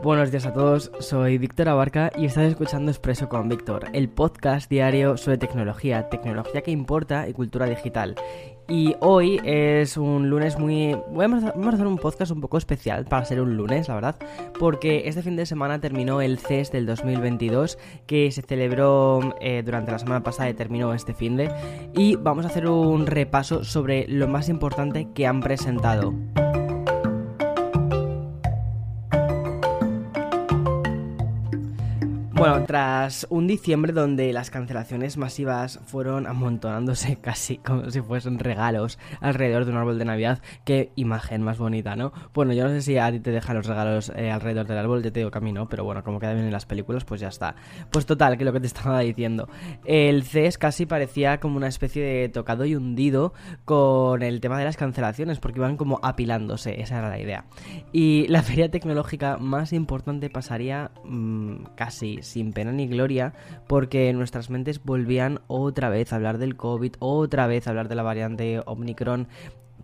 Buenos días a todos, soy Víctor Abarca y estás escuchando Expreso con Víctor, el podcast diario sobre tecnología, tecnología que importa y cultura digital. Y hoy es un lunes muy... Vamos a hacer un podcast un poco especial para ser un lunes, la verdad, porque este fin de semana terminó el CES del 2022 que se celebró eh, durante la semana pasada y terminó este fin de... Y vamos a hacer un repaso sobre lo más importante que han presentado. Bueno, tras un diciembre donde las cancelaciones masivas fueron amontonándose casi como si fuesen regalos alrededor de un árbol de Navidad, qué imagen más bonita, ¿no? Bueno, yo no sé si a ti te dejan los regalos eh, alrededor del árbol, yo te digo que pero bueno, como queda bien en las películas, pues ya está. Pues total, que lo que te estaba diciendo. El CES casi parecía como una especie de tocado y hundido con el tema de las cancelaciones, porque iban como apilándose, esa era la idea. Y la feria tecnológica más importante pasaría mmm, casi sin pena ni gloria porque nuestras mentes volvían otra vez a hablar del COVID, otra vez a hablar de la variante Omicron.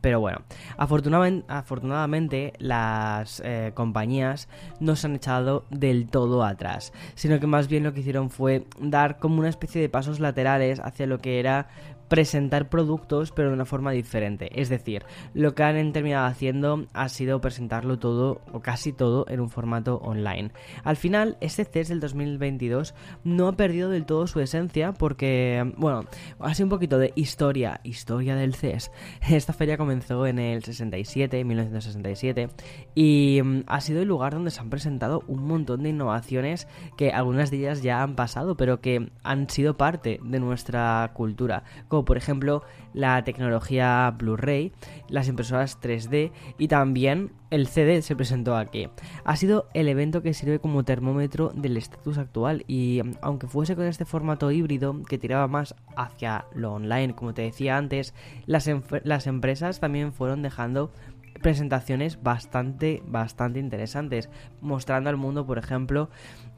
Pero bueno, afortunadamente, las eh, compañías no se han echado del todo atrás, sino que más bien lo que hicieron fue dar como una especie de pasos laterales hacia lo que era presentar productos pero de una forma diferente. Es decir, lo que han terminado haciendo ha sido presentarlo todo o casi todo en un formato online. Al final, este CES del 2022 no ha perdido del todo su esencia porque, bueno, ha sido un poquito de historia, historia del CES. Esta feria comenzó en el 67, 1967, y mm, ha sido el lugar donde se han presentado un montón de innovaciones que algunas de ellas ya han pasado, pero que han sido parte de nuestra cultura como por ejemplo la tecnología Blu-ray, las impresoras 3D y también el CD se presentó aquí. Ha sido el evento que sirve como termómetro del estatus actual y aunque fuese con este formato híbrido que tiraba más hacia lo online, como te decía antes, las, las empresas también fueron dejando presentaciones bastante, bastante interesantes, mostrando al mundo, por ejemplo,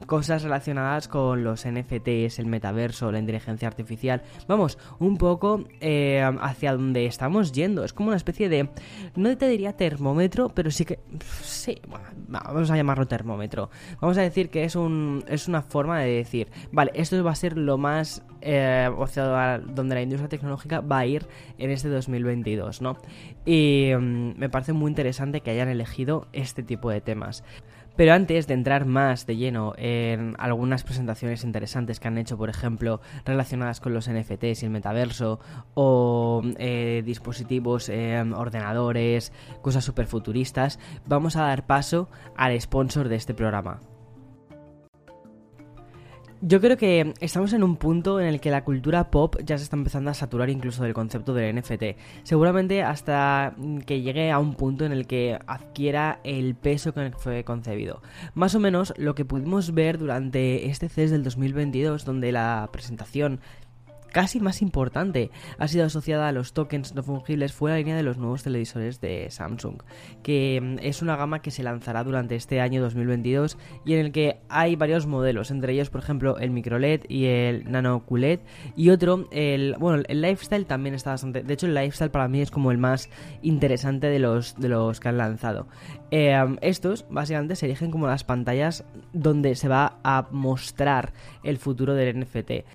cosas relacionadas con los NFTs, el metaverso, la inteligencia artificial. Vamos, un poco eh, hacia donde estamos yendo. Es como una especie de, no te diría termómetro, pero sí que, sí, bueno, vamos a llamarlo termómetro. Vamos a decir que es, un, es una forma de decir, vale, esto va a ser lo más, eh, sea, donde la industria tecnológica va a ir en este 2022, ¿no? Y mm, me parece muy interesante que hayan elegido este tipo de temas. Pero antes de entrar más de lleno en algunas presentaciones interesantes que han hecho, por ejemplo, relacionadas con los NFTs y el metaverso, o eh, dispositivos, eh, ordenadores, cosas super futuristas, vamos a dar paso al sponsor de este programa. Yo creo que estamos en un punto en el que la cultura pop ya se está empezando a saturar incluso del concepto del NFT. Seguramente hasta que llegue a un punto en el que adquiera el peso con el que fue concebido. Más o menos lo que pudimos ver durante este CES del 2022, donde la presentación casi más importante ha sido asociada a los tokens no fungibles fue la línea de los nuevos televisores de Samsung, que mm, es una gama que se lanzará durante este año 2022 y en el que hay varios modelos, entre ellos por ejemplo el micro LED y el nano QLED y otro, el bueno, el lifestyle también está bastante, de hecho el lifestyle para mí es como el más interesante de los, de los que han lanzado. Eh, estos básicamente se erigen como las pantallas donde se va a mostrar el futuro del NFT.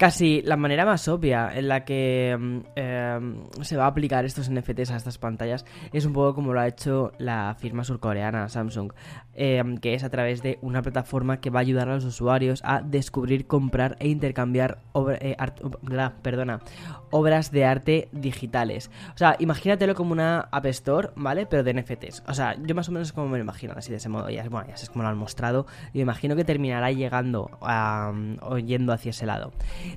Casi la manera más obvia en la que mm, em, se va a aplicar estos NFTs a estas pantallas es un poco como lo ha hecho la firma surcoreana Samsung, em, que es a través de una plataforma que va a ayudar a los usuarios a descubrir, comprar e intercambiar eh, perdona, obras de arte digitales. O sea, imagínatelo como una App Store, ¿vale? Pero de NFTs. O sea, yo más o menos es como me lo imagino, así de ese modo. Ya, bueno, ya es como lo han mostrado. Y me imagino que terminará llegando o yendo hacia ese lado.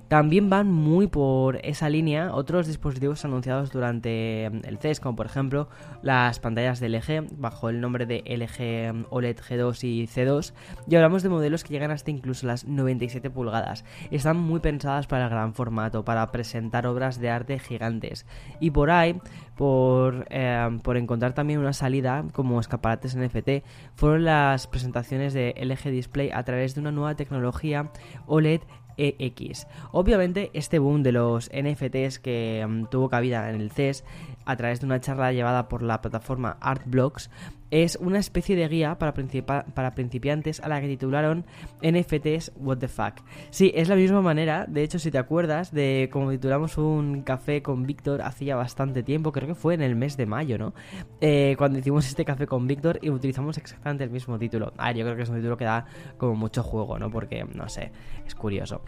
También van muy por esa línea otros dispositivos anunciados durante mm, el CES, como por ejemplo las pantallas de LG, bajo el nombre de LG mm, OLED G2 y C2, y hablamos de modelos que llegan hasta incluso las 97 pulgadas. Están muy pensadas para el gran formato, para presentar obras de arte gigantes. Y por ahí, por, eh, por encontrar también una salida como escaparates NFT, fueron las presentaciones de LG Display a través de una nueva tecnología OLED EX. Obviamente este boom de los NFTs que mm, tuvo cabida en el CES a través de una charla llevada por la plataforma ArtBlocks es una especie de guía para, para principiantes a la que titularon NFTs What the Fuck. Sí, es la misma manera, de hecho si te acuerdas de cómo titulamos un café con Víctor hacía bastante tiempo, creo que fue en el mes de mayo, ¿no? Eh, cuando hicimos este café con Víctor y utilizamos exactamente el mismo título. Ah, yo creo que es un título que da como mucho juego, ¿no? Porque, no sé, es curioso.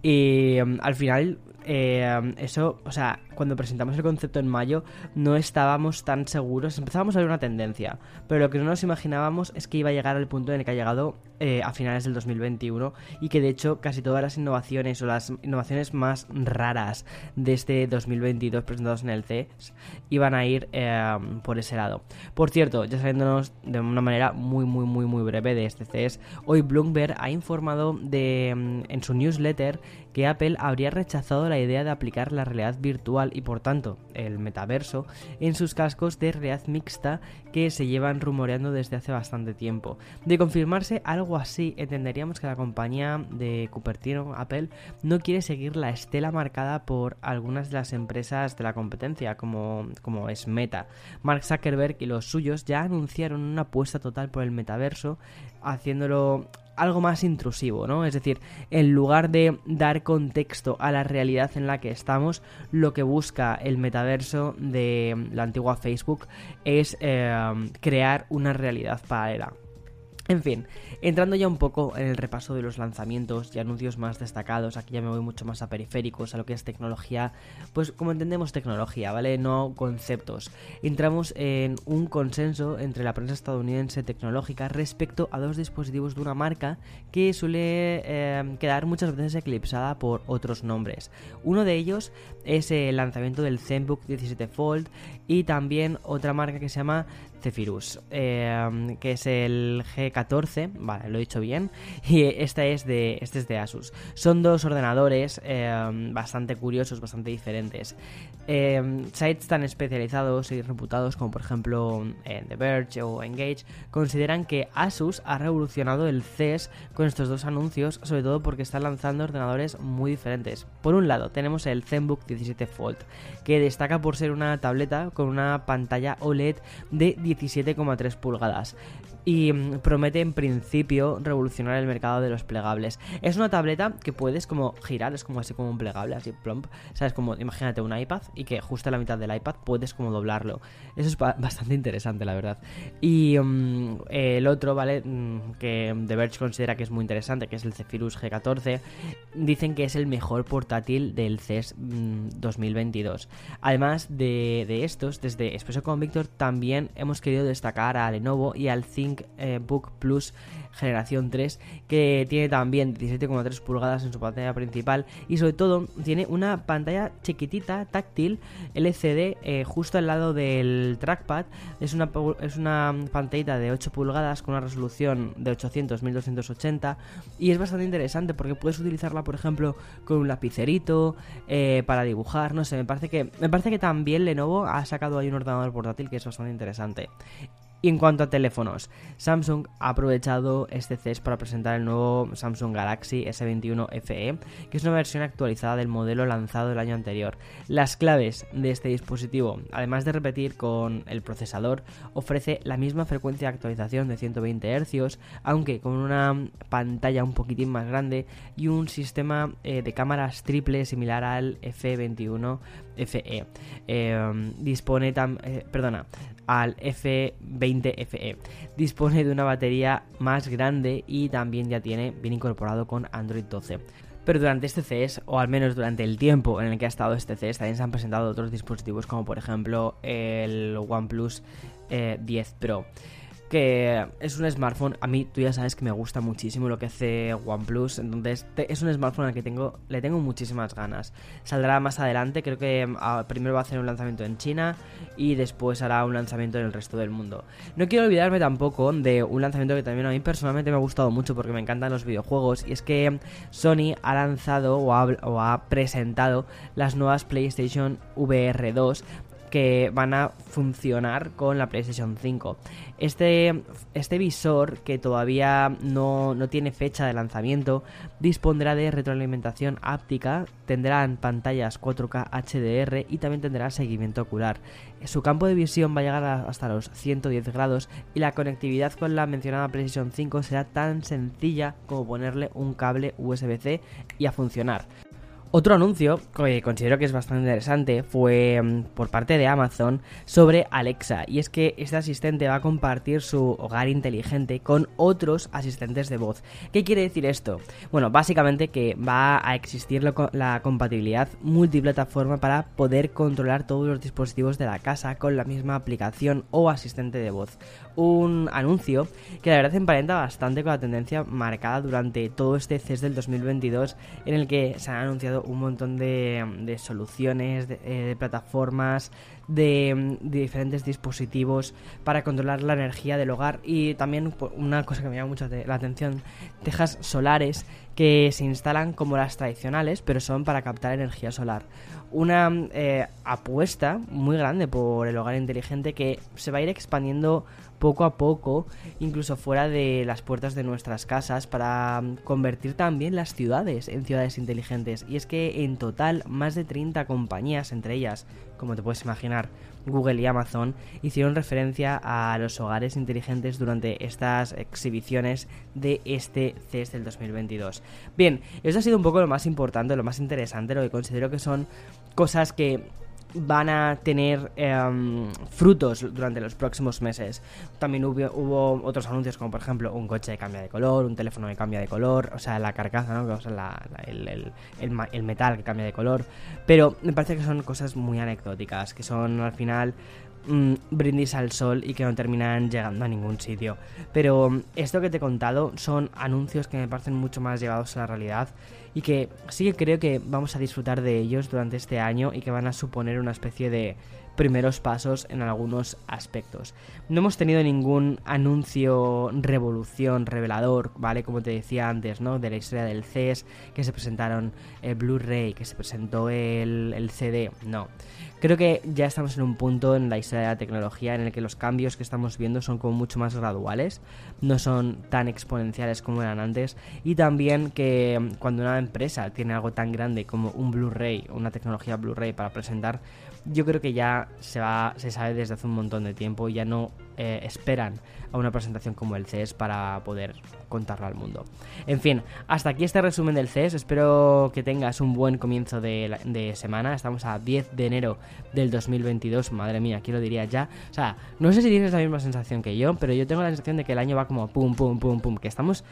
Y em, al final, eh, eso, o sea, cuando presentamos el concepto en mayo, no estábamos tan seguros. Empezábamos a ver una tendencia, pero lo que no nos imaginábamos es que iba a llegar al punto en el que ha llegado eh, a finales del 2021 y que de hecho casi todas las innovaciones o las innovaciones más raras de este 2022 presentados en el CES iban a ir eh, por ese lado. Por cierto, ya saliéndonos de una manera muy, muy, muy, muy breve de este CES, hoy Bloomberg ha informado de, mm, en su newsletter que Apple habría rechazado la idea de aplicar la realidad virtual y por tanto el metaverso en sus cascos de realidad mixta que se llevan rumoreando desde hace bastante tiempo. De confirmarse algo así, entenderíamos que la compañía de Cupertino, Apple, no quiere seguir la estela marcada por algunas de las empresas de la competencia, como, como es Meta. Mark Zuckerberg y los suyos ya anunciaron una apuesta total por el metaverso, haciéndolo algo más intrusivo, ¿no? Es decir, en lugar de dar contexto a la realidad en la que estamos, lo que busca el metaverso de la antigua Facebook es eh, crear una realidad paralela. En fin, entrando ya un poco en el repaso de los lanzamientos y anuncios más destacados, aquí ya me voy mucho más a periféricos, a lo que es tecnología, pues como entendemos tecnología, ¿vale? No conceptos. Entramos en un consenso entre la prensa estadounidense tecnológica respecto a dos dispositivos de una marca que suele eh, quedar muchas veces eclipsada por otros nombres. Uno de ellos es el lanzamiento del ZenBook 17 Fold y también otra marca que se llama Zephyrus, eh, que es el G14, vale, lo he dicho bien, y este es de, este es de Asus. Son dos ordenadores eh, bastante curiosos, bastante diferentes. Eh, sites tan especializados y reputados como por ejemplo The Verge o Engage consideran que Asus ha revolucionado el CES con estos dos anuncios, sobre todo porque están lanzando ordenadores muy diferentes. Por un lado tenemos el ZenBook 17 Fold, que destaca por ser una tableta con una pantalla OLED de 17,3 pulgadas y mm, promete en principio revolucionar el mercado de los plegables. Es una tableta que puedes como girar, es como así como un plegable, así plomp, sabes como imagínate un iPad y que justo a la mitad del iPad puedes como doblarlo. Eso es bastante interesante, la verdad. Y mm, el otro, ¿vale? Mm, que The Verge considera que es muy interesante, que es el Zephyrus G14, dicen que es el mejor portátil del CES 2022. Además de, de estos, desde Expreso con Víctor también hemos querido destacar a Lenovo y al 5 eh, Book Plus Generación 3, que tiene también 17,3 pulgadas en su pantalla principal y sobre todo tiene una pantalla chiquitita, táctil, LCD, eh, justo al lado del trackpad. Es una, es una pantallita de 8 pulgadas con una resolución de 800-1280 y es bastante interesante porque puedes utilizarla, por ejemplo, con un lapicerito, eh, para dibujar, no sé, me parece que, me parece que también Lenovo ha sacado ahí un ordenador portátil que es bastante interesante. Y en cuanto a teléfonos, Samsung ha aprovechado este CES para presentar el nuevo Samsung Galaxy S21 FE, que es una versión actualizada del modelo lanzado el año anterior. Las claves de este dispositivo, además de repetir con el procesador, ofrece la misma frecuencia de actualización de 120 Hz, aunque con una pantalla un poquitín más grande y un sistema eh, de cámaras triple similar al F21 FE. Em, dispone tam, eh, perdona, al F21 20FE. Dispone de una batería más grande y también ya tiene bien incorporado con Android 12. Pero durante este CES, o al menos durante el tiempo en el que ha estado este CES, también se han presentado otros dispositivos como por ejemplo el OnePlus eh, 10 Pro que es un smartphone, a mí tú ya sabes que me gusta muchísimo lo que hace OnePlus, entonces es un smartphone al que tengo, le tengo muchísimas ganas. Saldrá más adelante, creo que ah, primero va a hacer un lanzamiento en China y después hará un lanzamiento en el resto del mundo. No quiero olvidarme tampoco de un lanzamiento que también a mí personalmente me ha gustado mucho porque me encantan los videojuegos y es que Sony ha lanzado o ha presentado las nuevas PlayStation VR 2 que van a funcionar con la PlayStation 5. Este, este visor, que todavía no, no, tiene fecha de lanzamiento, dispondrá de retroalimentación áptica, tendrán pantallas 4K HDR y también tendrá seguimiento ocular. Su campo de visión va a llegar hasta los 110 grados y la conectividad con la mencionada PlayStation 5 será tan sencilla como ponerle un cable USB-C y a funcionar. Otro anuncio que considero que es bastante interesante fue mm, por parte de Amazon sobre Alexa y es que este asistente va a compartir su hogar inteligente con otros asistentes de voz. ¿Qué quiere decir esto? Bueno, básicamente que va a existir la compatibilidad multiplataforma para poder controlar todos los dispositivos de la casa con la misma aplicación o asistente de voz. Un anuncio que la verdad emparenta bastante con la tendencia marcada durante todo este CES del 2022 en el que se han anunciado un montón de, soluciones, de, eh, plataformas, de, diferentes dispositivos para controlar la energía del hogar y también una cosa que me llama mucho la atención, tejas solares que se instalan como las tradicionales, pero son para captar energía solar. Una eh, apuesta muy grande por el hogar inteligente que se va a ir expandiendo poco a poco, incluso fuera de las puertas de nuestras casas, para mm, convertir también las ciudades en ciudades inteligentes. Y es que en total más de 30 compañías, entre ellas, como te puedes imaginar, Google y Amazon, hicieron referencia a los hogares inteligentes durante estas exhibiciones de este CES del 2022. Bien, eso ha sido un poco lo más importante, lo más interesante, lo que considero que son cosas que van a tener em, frutos durante los próximos meses. También hubo, otros anuncios como por ejemplo un coche que cambia de color, un teléfono que cambia de color, o sea, la carcasa, ¿no? O sea, el, metal que cambia de color. Pero me parece que son cosas muy anecdóticas, que son al final mm, brindis al sol y que no terminan llegando a ningún sitio. Pero mm, esto que te he contado son anuncios que me parecen mucho más llevados a la realidad y que sí que creo que vamos a disfrutar de ellos durante este año y que van a suponer una especie de primeros pasos en algunos aspectos. No hemos tenido ningún anuncio, revolución, revelador, ¿vale? Como te decía antes, ¿no? De la historia del CES, que se presentaron el Blu-ray, que se presentó el, el CD, no. Creo que ya estamos en un punto en la historia de la tecnología en el que los cambios que estamos viendo son como mucho más graduales, no son tan exponenciales como eran antes y también que cuando una empresa tiene algo tan grande como un Blu-ray, una tecnología Blu-ray para presentar, yo creo que ya se va se sabe desde hace un montón de tiempo y ya no eh, esperan a una presentación como el CES para poder contarlo al mundo. En fin, hasta aquí este resumen del CES. Espero que tengas un buen comienzo de, semana. Estamos a 10 de enero del 2022. Madre mía, aquí lo diría ya. O sea, no sé si tienes la misma sensación que yo, pero yo tengo la sensación de que el año va como pum, pum, pum, pum. Que estamos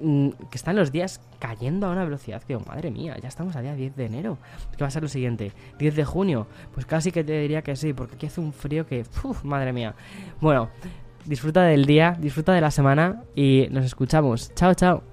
que están los días cayendo a una velocidad que, madre mía, ya estamos a día 10 de enero. ¿Qué va a ser lo siguiente? ¿10 de junio? Pues casi que te diría que sí, porque aquí hace un frío que, madre mía. Bueno, disfruta del día, disfruta de la semana y nos escuchamos. Chao, chao.